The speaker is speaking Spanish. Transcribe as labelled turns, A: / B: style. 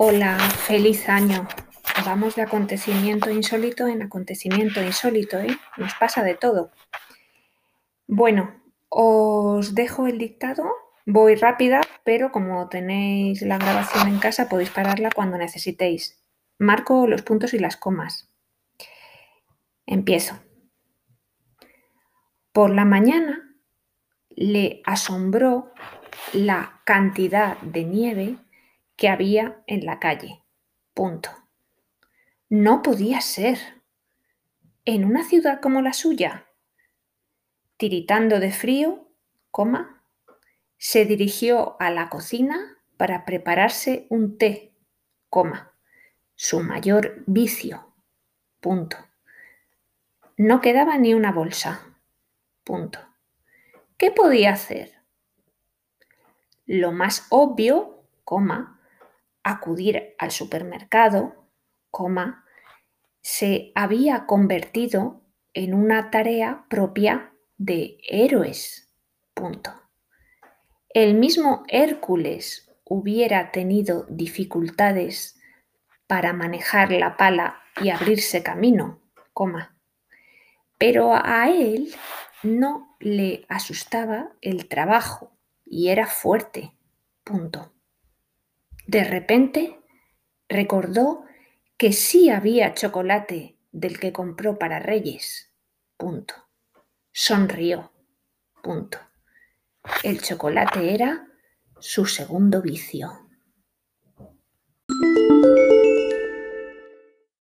A: Hola, feliz año. Vamos de acontecimiento insólito en acontecimiento insólito, ¿eh? Nos pasa de todo. Bueno, os dejo el dictado. Voy rápida, pero como tenéis la grabación en casa, podéis pararla cuando necesitéis. Marco los puntos y las comas. Empiezo. Por la mañana le asombró la cantidad de nieve que había en la calle. Punto. No podía ser. En una ciudad como la suya. Tiritando de frío, coma, se dirigió a la cocina para prepararse un té, coma, su mayor vicio. Punto. No quedaba ni una bolsa. Punto. ¿Qué podía hacer? Lo más obvio, coma, acudir al supermercado, se había convertido en una tarea propia de héroes. El mismo Hércules hubiera tenido dificultades para manejar la pala y abrirse camino. Pero a él no le asustaba el trabajo y era fuerte. De repente recordó que sí había chocolate del que compró para Reyes. Punto. Sonrió. Punto. El chocolate era su segundo vicio.